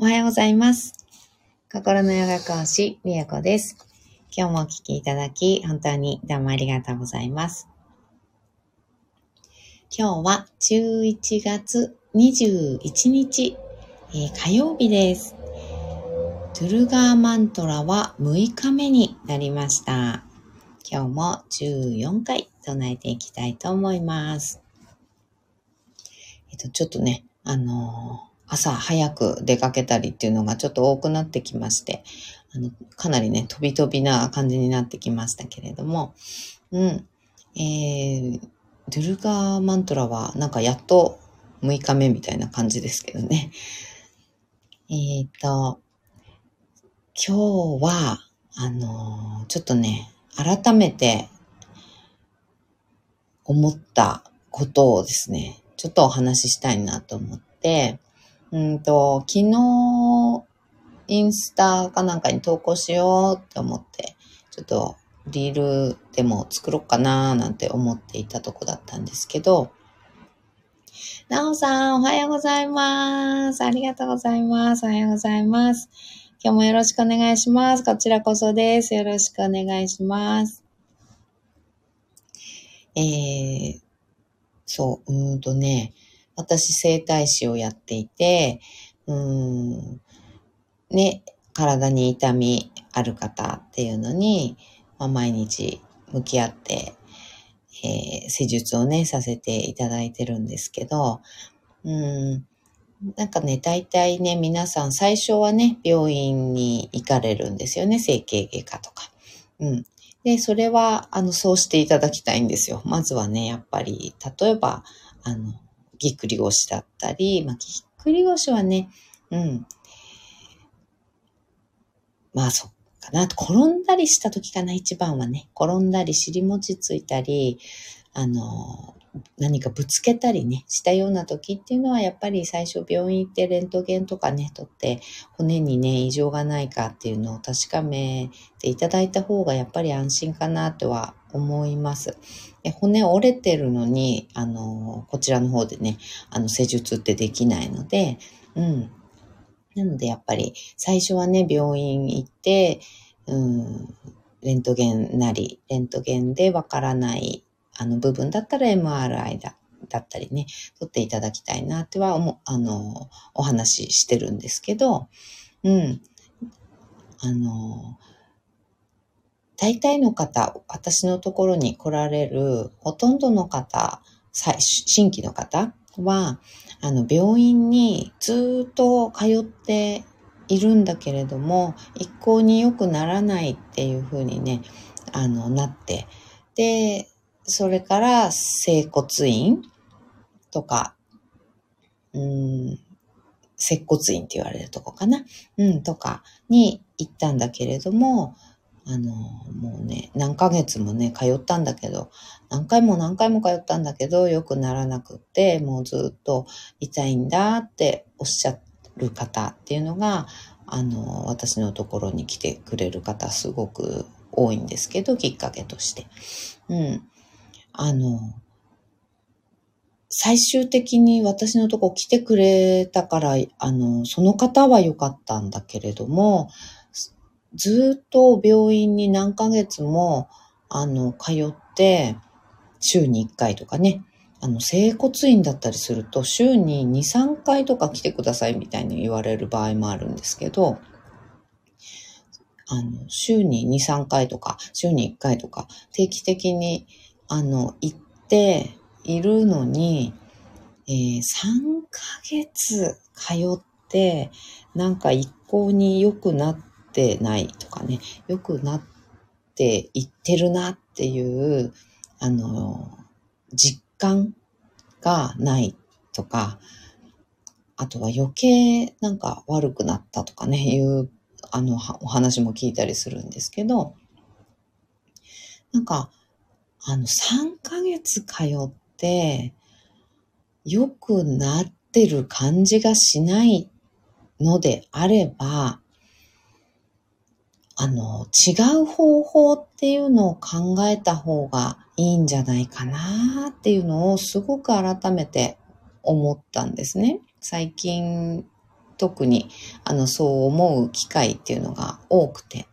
おはようございます。心のヨガ講師、みやこです。今日もお聞きいただき、本当にどうもありがとうございます。今日は11月21日、えー火曜日です。トゥルガーマントラは6日目になりました。今日も14回唱えていきたいと思います。えっと、ちょっとね、あのー朝早く出かけたりっていうのがちょっと多くなってきまして、あの、かなりね、飛び飛びな感じになってきましたけれども、うん。えー、ドゥルガーマントラはなんかやっと6日目みたいな感じですけどね。えっ、と、今日は、あのーちょっとね、改めて思ったことをですね、ちょっとお話ししたいなと思って、うんと、昨日、インスタかなんかに投稿しようって思って、ちょっとリールでも作ろうかななんて思っていたとこだったんですけど、なおさん、おはようございます。ありがとうございます。おはようございます。今日もよろしくお願いします。こちらこそです。よろしくお願いします。えー、そう、うーんとね、私、整体師をやっていて、うん、ね、体に痛みある方っていうのに、まあ、毎日向き合って、えー施術をね、させていただいてるんですけど、うん、なんかね、大体ね、皆さん最初はね、病院に行かれるんですよね、整形外科とか。うん。で、それは、あの、そうしていただきたいんですよ。まずはね、やっぱり、例えば、あの、ぎっくり腰だったり、まあ、ぎっくり腰はね、うん。まあ、そっかな。転んだりした時かな、一番はね。転んだり、尻餅ついたり、あの、何かぶつけたりね、したような時っていうのは、やっぱり最初病院行ってレントゲンとかね、取って、骨にね、異常がないかっていうのを確かめていただいた方が、やっぱり安心かなとは思います。で骨折れてるのに、あの、こちらの方でね、あの、施術ってできないので、うん。なので、やっぱり、最初はね、病院行って、うん、レントゲンなり、レントゲンでわからない、あの、部分だったら MRI だ。だったりね、取っていただきたいなっては思、あの、お話ししてるんですけど、うん。あの、大体の方、私のところに来られるほとんどの方、新規の方は、あの、病院にずっと通っているんだけれども、一向に良くならないっていう風にね、あの、なって、で、それから、整骨院とか、うん、接骨院って言われるとこかな？うん、とかに行ったんだけれども、あの、もうね、何ヶ月もね、通ったんだけど、何回も何回も通ったんだけど、良くならなくって、もうずっと痛いんだっておっしゃる方っていうのが、あの、私のところに来てくれる方すごく多いんですけど、きっかけとして。うん。あの、最終的に私のとこ来てくれたから、あの、その方は良かったんだけれども、ずっと病院に何ヶ月も、あの、通って、週に1回とかね、あの、整骨院だったりすると、週に2、3回とか来てくださいみたいに言われる場合もあるんですけど、あの、週に2、3回とか、週に1回とか、定期的に、あの、行っているのに、えー3ヶ月通って、なんか一向に良くなってないとかね、良くなっていってるなっていう、あの、実感がないとか、あとは余計なんか悪くなったとかね、いう、あの、お話も聞いたりするんですけど、なんか、あの、3ヶ月通って、良くなってる感じがしないのであれば、あの、違う方法っていうのを考えた方がいいんじゃないかなっていうのをすごく改めて思ったんですね。最近特に、あの、そう思う機会っていうのが多くて。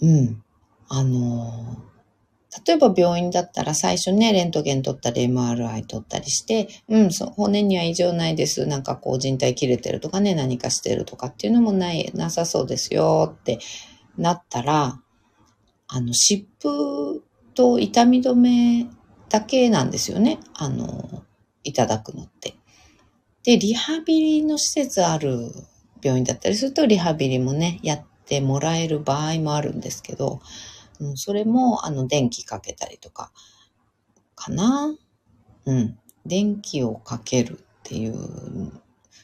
うん。あの例えば病院だったら最初ね、レントゲン取ったり MRI 取ったりして、うん、そう骨には異常ないです。なんかこう人体切れてるとかね、何かしてるとかっていうのもない、なさそうですよってなったら、あの、湿布と痛み止めだけなんですよね。あの、いただくのって。で、リハビリの施設ある病院だったりすると、リハビリもね、やってもらえる場合もあるんですけど、うん、それも、あの、電気かけたりとか、かな？うん。電気をかけるっていう、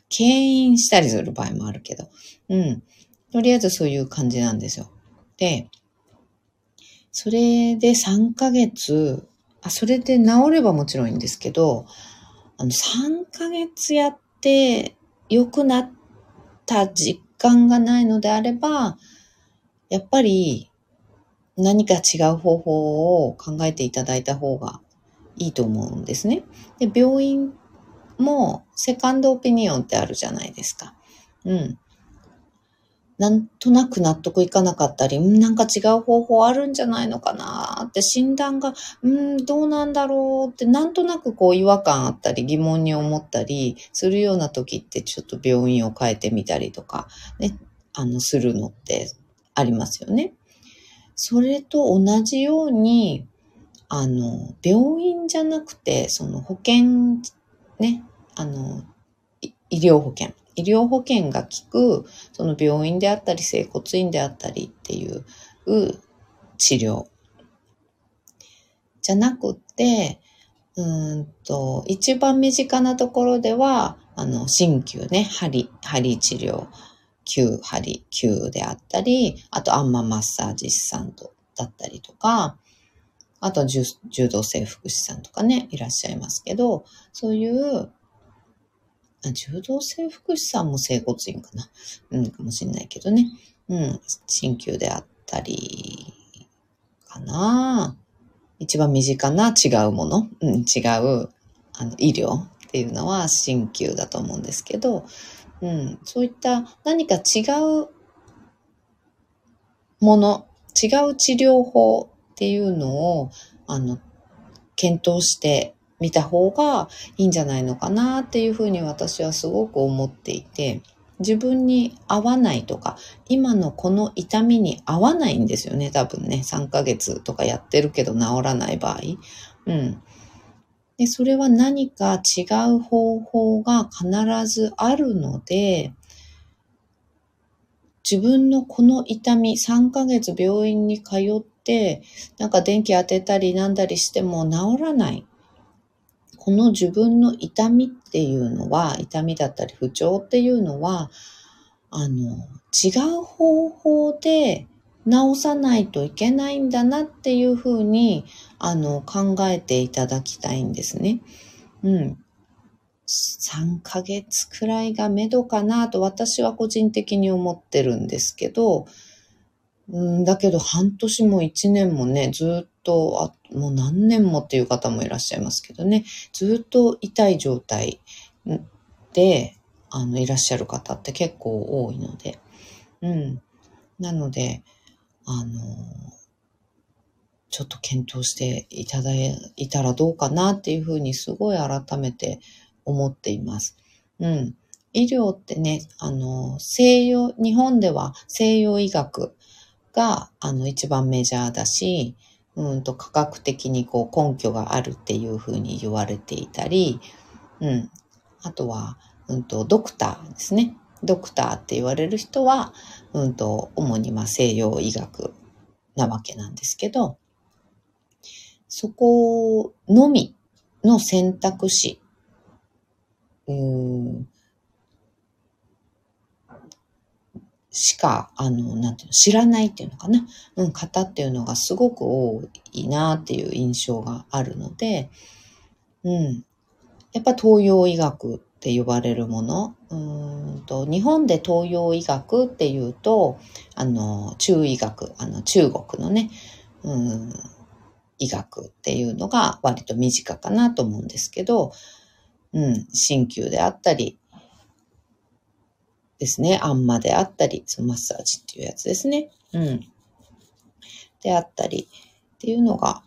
牽引したりする場合もあるけど、うん。とりあえずそういう感じなんですよ。で、それで3ヶ月、あ、それで治ればもちろんいいんですけど、あの、3ヶ月やって良くなった実感がないのであれば、やっぱり何か違う方法を考えていただいた方がいいと思うんですね。で、病院もセカンドオピニオンってあるじゃないですか。うん。なんとなく納得いかなかったり、なんか違う方法あるんじゃないのかなって診断が、うん、どうなんだろうってなんとなくこう違和感あったり疑問に思ったりするような時ってちょっと病院を変えてみたりとかね、あの、するのってありますよね。それと同じように、あの、病院じゃなくて、その保険、ね、あの、医療保険。医療保険が効く、その病院であったり、整骨院であったりっていう治療。じゃなくて、うんと、一番身近なところでは、あの、鍼灸ね、針、針治療、灸、針、灸であったり、あとアンママッサージ師さんとだったりとか、あと柔道整復師さんとかね、いらっしゃいますけど、そういう柔道整復師さんも整骨院かな？うん、かもしんないけどね。うん、鍼灸であったり、かな。一番身近な違うもの、うん、違う、あの、医療っていうのは鍼灸だと思うんですけど、うん、そういった何か違うもの、違う治療法っていうのを、あの、検討して見た方がいいんじゃないのかなっていうふうに私はすごく思っていて、自分に合わないとか、今のこの痛みに合わないんですよね、多分ね。3ヶ月とかやってるけど治らない場合。うん。で、それは何か違う方法が必ずあるので、自分のこの痛み、3ヶ月病院に通って、なんか電気当てたりなんだりしても治らない。この自分の痛みっていうのは、痛みだったり不調っていうのは、あの、違う方法で治さないといけないんだなっていうふうに、あの、考えていただきたいんですね。うん。3ヶ月くらいがめどかなと私は個人的に思ってるんですけど、うん、だけど半年も1年もね、ずっと、あもう何年もっていう方もいらっしゃいますけどね、ずっと痛い状態で、あの、いらっしゃる方って結構多いので、うん。なので、あの、ちょっと検討していただいたらどうかなっていうふうにすごい改めて思っています。うん。医療ってね、あの、西洋、日本では西洋医学が、あの、一番メジャーだし、うんと科学的にこう根拠があるっていうふうに言われていたり、うん。あとは、うんと、ドクターですね。ドクターって言われる人は、うんと、主にま西洋医学なわけなんですけど、そこのみの選択肢、うんしか、あの、なんていうの、知らないっていうのかな、うん、方っていうのがすごく多いなっていう印象があるので、うん。やっぱ東洋医学って呼ばれるもの、うんと、日本で東洋医学っていうと、あの、中医学、あの、中国のね、うん、医学っていうのが割と身近かなと思うんですけど、うん、鍼灸であったり、ですね。あんまであったり、そのマッサージっていうやつですね。うん。であったりっていうのが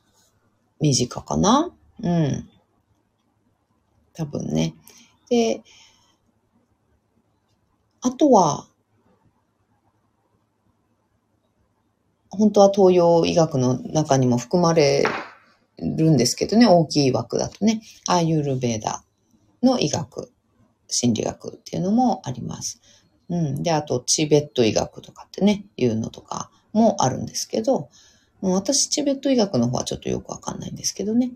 身近かな。うん。多分ね。で、あとは、本当は東洋医学の中にも含まれるんですけどね、大きい枠だとね、アーユルベーダの医学、心理学っていうのもあります。うん。で、あと、チベット医学とかってね、いうのとかもあるんですけど、私、チベット医学の方はちょっとよくわかんないんですけどね。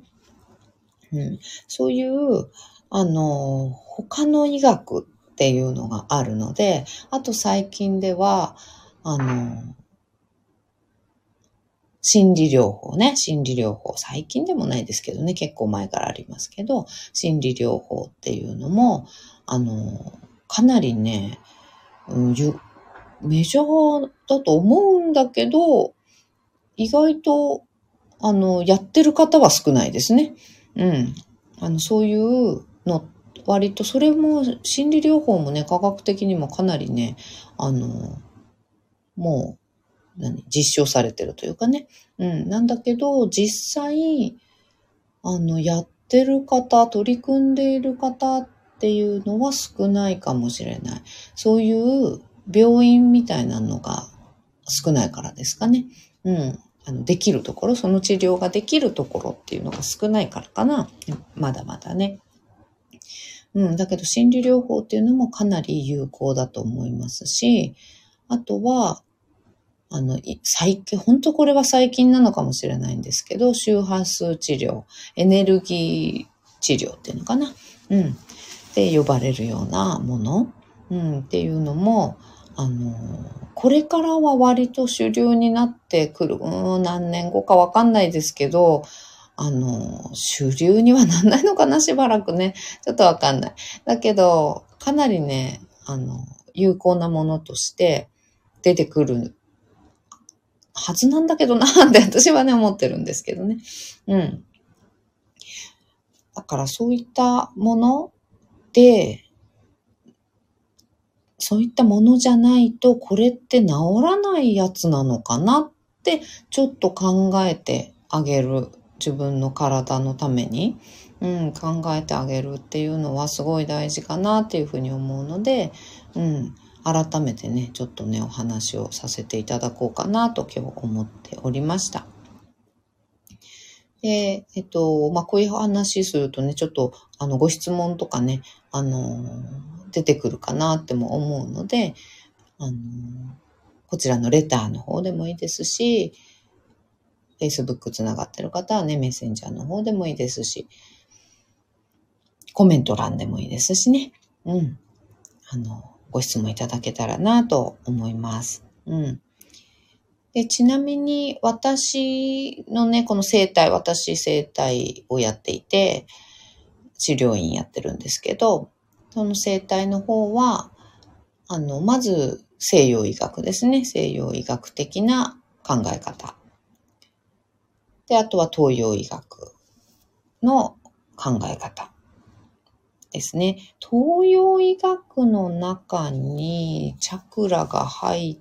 うん。そういう、あの、他の医学っていうのがあるので、あと最近では、あの、心理療法ね、心理療法。最近でもないですけどね、結構前からありますけど、心理療法っていうのも、あの、かなりね、うん、メジャーだと思うんだけど、意外と、あの、やってる方は少ないですね。うん。あの、そういうの、割と、それも、心理療法もね、科学的にもかなりね、あの、もう、何、実証されてるというかね。うん。なんだけど、実際、あの、やってる方、取り組んでいる方っていうのは少ないかもしれない。そういう病院みたいなのが少ないからですかね。うん。あの、できるところ、その治療ができるところっていうのが少ないからかな。まだまだね。うん。だけど心理療法っていうのもかなり有効だと思いますし、あとは、あの、最近、本当これは最近なのかもしれないんですけど、周波数治療、エネルギー治療っていうのかな？うん。って呼ばれるようなもの、うん、っていうのも、あの、これからは割と主流になってくる。うん、何年後かわかんないですけど、あの、主流にはなんないのかな、しばらくね。ちょっとわかんない。だけど、かなりね、あの、有効なものとして出てくるはずなんだけどな って私はね、思ってるんですけどね。うん。だからそういったもので、そういったものじゃないと、これって治らないやつなのかなって、ちょっと考えてあげる。自分の体のために、うん、考えてあげるっていうのはすごい大事かなっていうふうに思うので、うん、改めてね、ちょっとね、お話をさせていただこうかなと今日思っておりました。で、えっと、まあ、こういう話するとね、ちょっと、あの、ご質問とかね、あの、出てくるかなっても思うので、あの、こちらのレターの方でもいいですし、Facebook つながってる方はね、メッセンジャーの方でもいいですし、コメント欄でもいいですしね。うん。あの、ご質問いただけたらなと思います。うん。で、ちなみに私のね、この生態、私生態をやっていて、治療院やってるんですけど、その生態の方は、あの、まず西洋医学ですね。西洋医学的な考え方。で、あとは東洋医学の考え方ですね。東洋医学の中にチャクラが入っ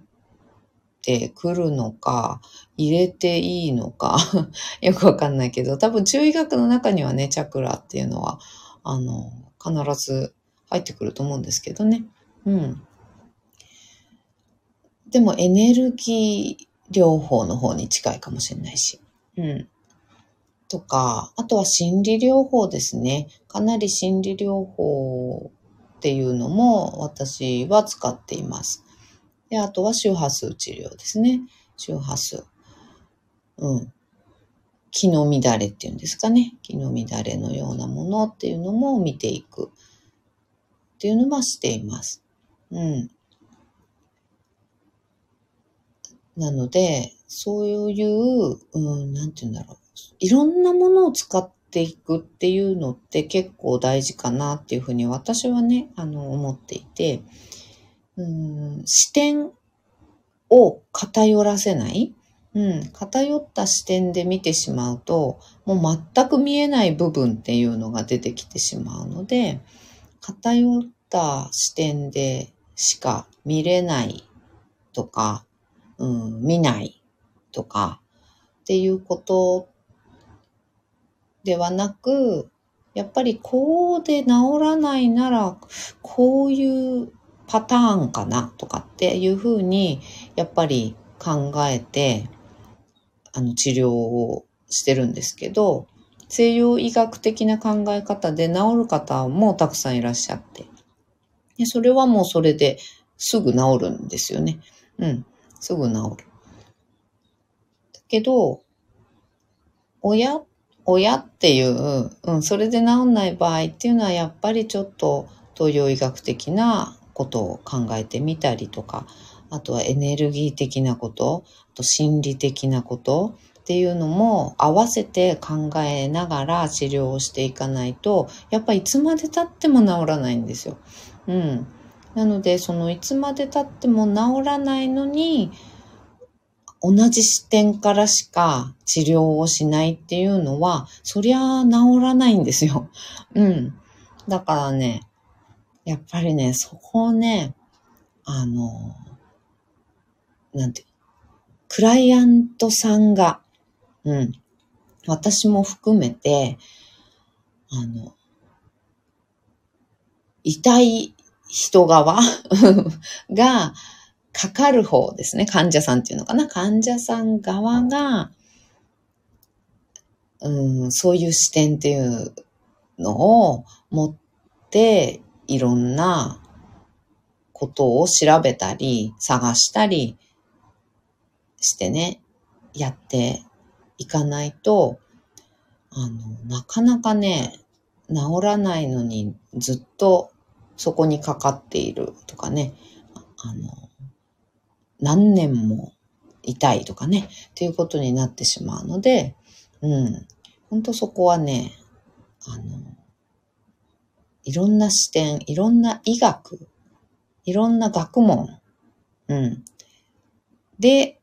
てくるのか、入れていいのか よくわかんないけど、多分中医学の中にはね、チャクラっていうのは、あの、必ず入ってくると思うんですけどね。うん。でもエネルギー療法の方に近いかもしれないし。うん。とか、あとは心理療法ですね。かなり心理療法っていうのも私は使っています。で、あとは周波数治療ですね。周波数。うん。気の乱れっていうんですかね。気の乱れのようなものっていうのも見ていくっていうのはしています。うん。なので、そういう、うん、なんて言うんだろう。いろんなものを使っていくっていうのって結構大事かなっていうふうに私はね、あの、思っていて、うん、視点を偏らせない、うん、偏った視点で見てしまうと、もう全く見えない部分っていうのが出てきてしまうので、偏った視点でしか見れないとか、うん、見ない。とかっていうことではなく、やっぱりこうで治らないなら、こういうパターンかなとかっていうふうに、やっぱり考えて、あの、治療をしてるんですけど、西洋医学的な考え方で治る方もたくさんいらっしゃって。でそれはもうそれですぐ治るんですよね。うん。すぐ治る。けど、親、親っていう、うん、それで治んない場合っていうのはやっぱりちょっと東洋医学的なことを考えてみたりとか、あとはエネルギー的なこと、あと心理的なことっていうのも合わせて考えながら治療をしていかないと、やっぱいつまで経っても治らないんですよ。うん。なので、そのいつまで経っても治らないのに、同じ視点からしか治療をしないっていうのは、そりゃ治らないんですよ。うん。だからね、やっぱりね、そこをね、あの、なんて、クライアントさんが、うん、私も含めて、あの、痛い人側 がかかる方ですね。患者さんっていうのかな。患者さん側が、うん、そういう視点っていうのを持って、いろんなことを調べたり、探したりしてね、やっていかないと、あの、なかなかね、治らないのにずっとそこにかかっているとかね、あの、何年も痛いとかね、っていうことになってしまうので、うん、本当そこはね、あの、いろんな視点、いろんな医学、いろんな学問、うん、で、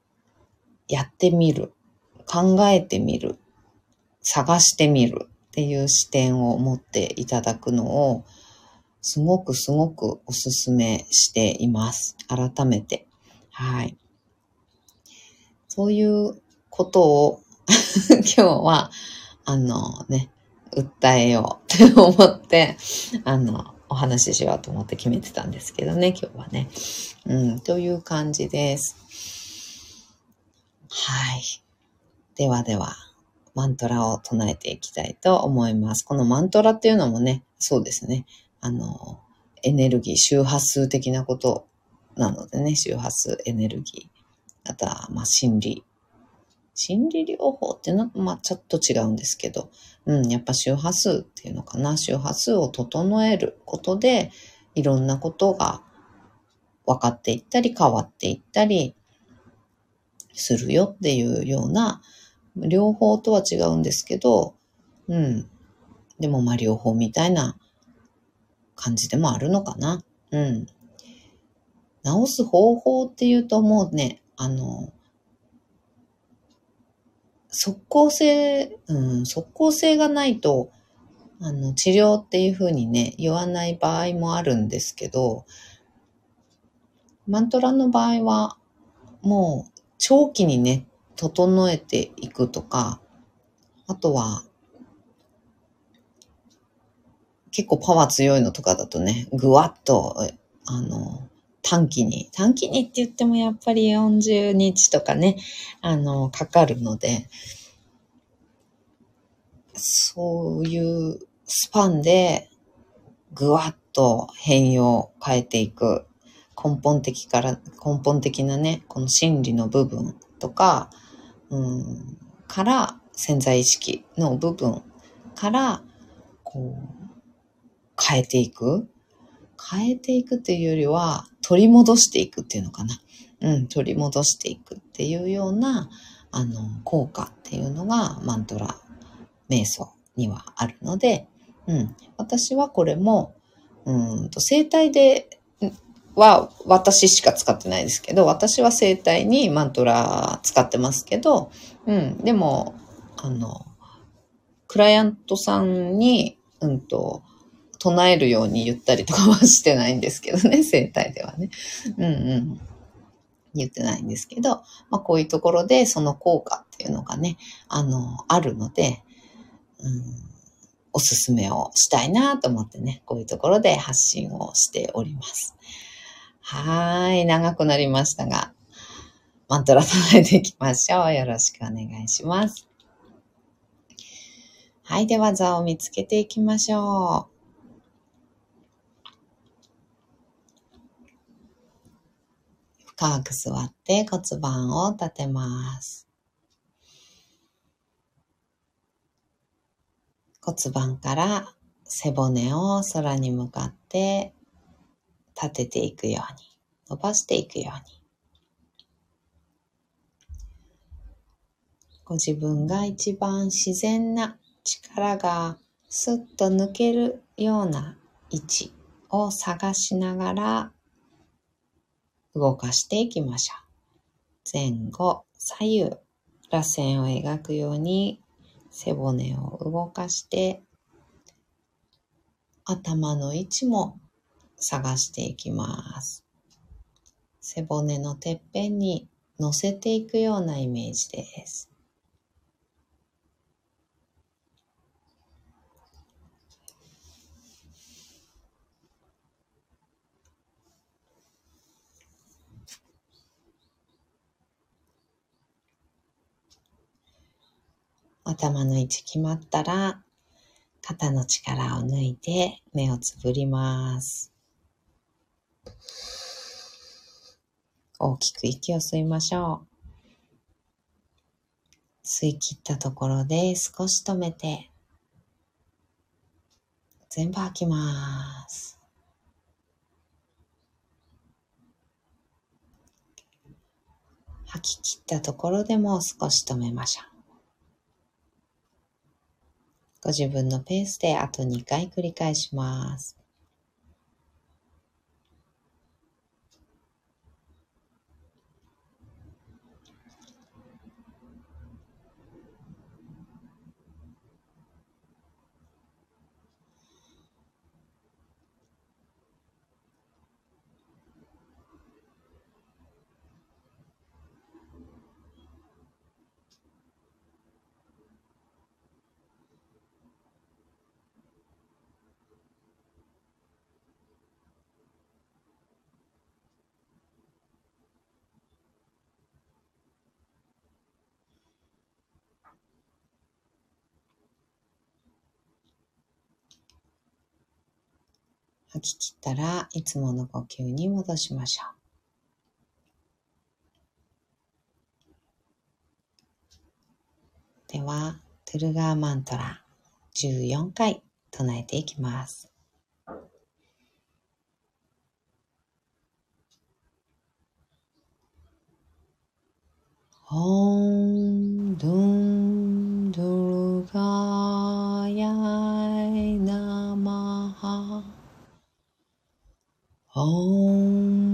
やってみる、考えてみる、探してみるっていう視点を持っていただくのを、すごくすごくおすすめしています。改めて。はい。そういうことを 今日は、あのね、訴えようって思って、あの、お話ししようと思って決めてたんですけどね、今日はね。うん、という感じです。はい。ではでは、マントラを唱えていきたいと思います。このマントラっていうのもね、そうですね。あの、エネルギー、周波数的なことなのでね、周波数、エネルギー。あとは、まあ、心理。心理療法っていうのは、まあ、ちょっと違うんですけど、うん、やっぱ周波数っていうのかな。周波数を整えることで、いろんなことが分かっていったり、変わっていったりするよっていうような、両方とは違うんですけど、うん。でもま両方みたいな感じでもあるのかな。うん。治す方法っていうともうね、あの、即効性、うん、即効性がないと、あの、治療っていうふうにね、言わない場合もあるんですけど、マントラの場合は、もう、長期にね、整えていくとか、あとは、結構パワー強いのとかだとね、ぐわっと、あの、短期に、短期にって言ってもやっぱり40日とかね、あの、かかるので、そういうスパンでぐわっと変容変えていく。根本的から、根本的なね、この心理の部分とか、うん、から潜在意識の部分から、こう、変えていく。変えていくっていうよりは、取り戻していくっていうのかな。うん、取り戻していくっていうような、あの、効果っていうのが、マントラ、瞑想にはあるので、うん、私はこれも、うんと、生体では私しか使ってないですけど、私は生体にマントラ使ってますけど、うん、でも、あの、クライアントさんに、うんと、唱えるように言ったりとかはしてないんですけどね、生体ではね。うんうん。言ってないんですけど、まあこういうところでその効果っていうのがね、あの、あるので、うん、おすすめをしたいなと思ってね、こういうところで発信をしております。はい、長くなりましたが、マントラ唱えていきましょう。よろしくお願いします。はい、では座を見つけていきましょう。深く座って骨盤を立てます。骨盤から背骨を空に向かって立てていくように、伸ばしていくように。ご自分が一番自然な力がスッと抜けるような位置を探しながら動かしていきましょう。前後、左右、螺旋を描くように背骨を動かして頭の位置も探していきます。背骨のてっぺんに乗せていくようなイメージです。頭の位置決まったら、肩の力を抜いて目をつぶります。大きく息を吸いましょう。吸い切ったところで少し止めて、全部吐きます。吐き切ったところでも少し止めましょう。ご自分のペースであと2回繰り返します。吐き切ったらいつもの呼吸に戻しましょう。では、トゥルガーマントラ14回唱えていきます。オンド Om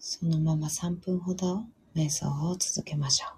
そのまま3分ほど瞑想を続けましょう。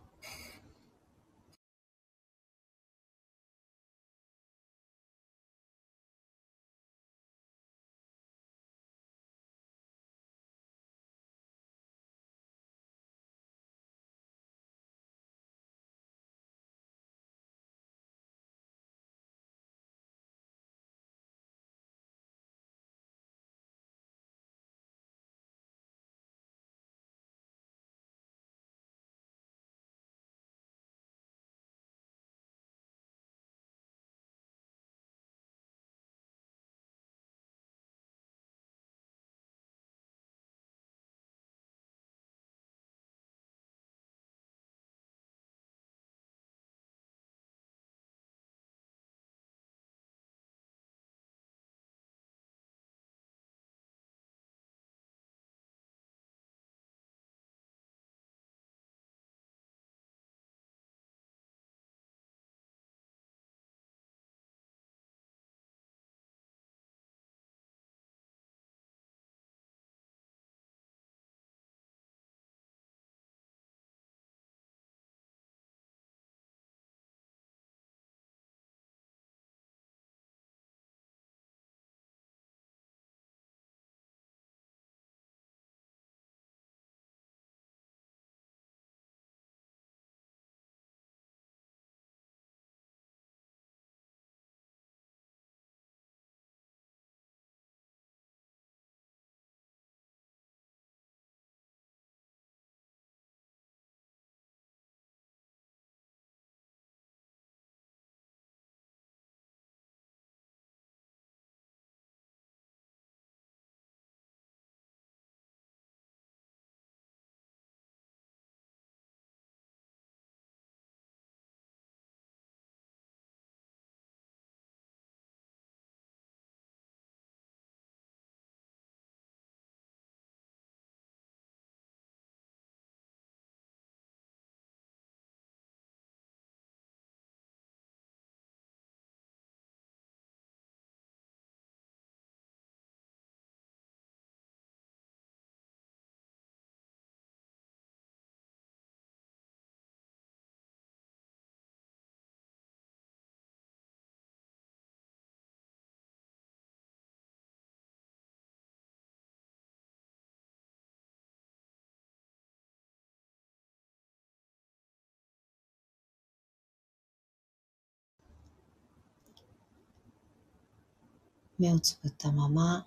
目をつぶったまま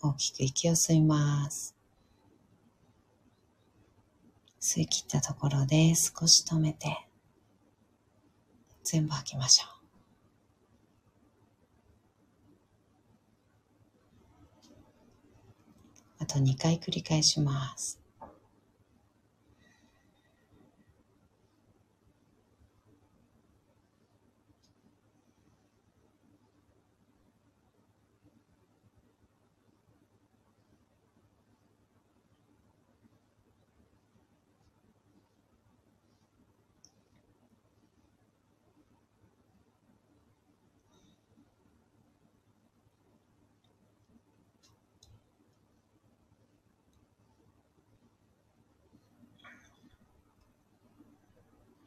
大きく息を吸います。吸い切ったところで少し止めて全部吐きましょう。あと2回繰り返します。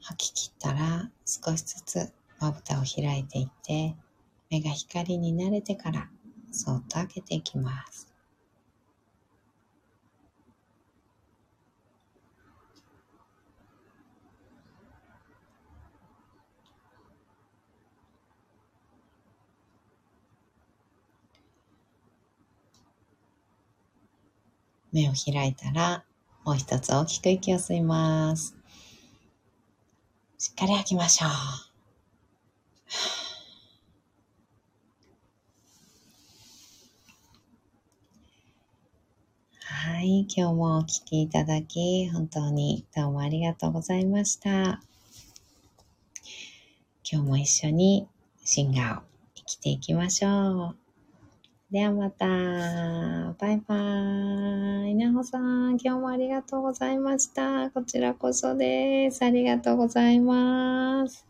吐き切ったら少しずつまぶたを開いていって目が光に慣れてからそっと開けていきます。目を開いたらもう一つ大きく息を吸います。しっかり吐きましょう。はい、今日もお聴きいただき、本当にどうもありがとうございました。今日も一緒にシンガーを生きていきましょう。ではまた。バイバーイ。稲穂さん、今日もありがとうございました。こちらこそです。ありがとうございます。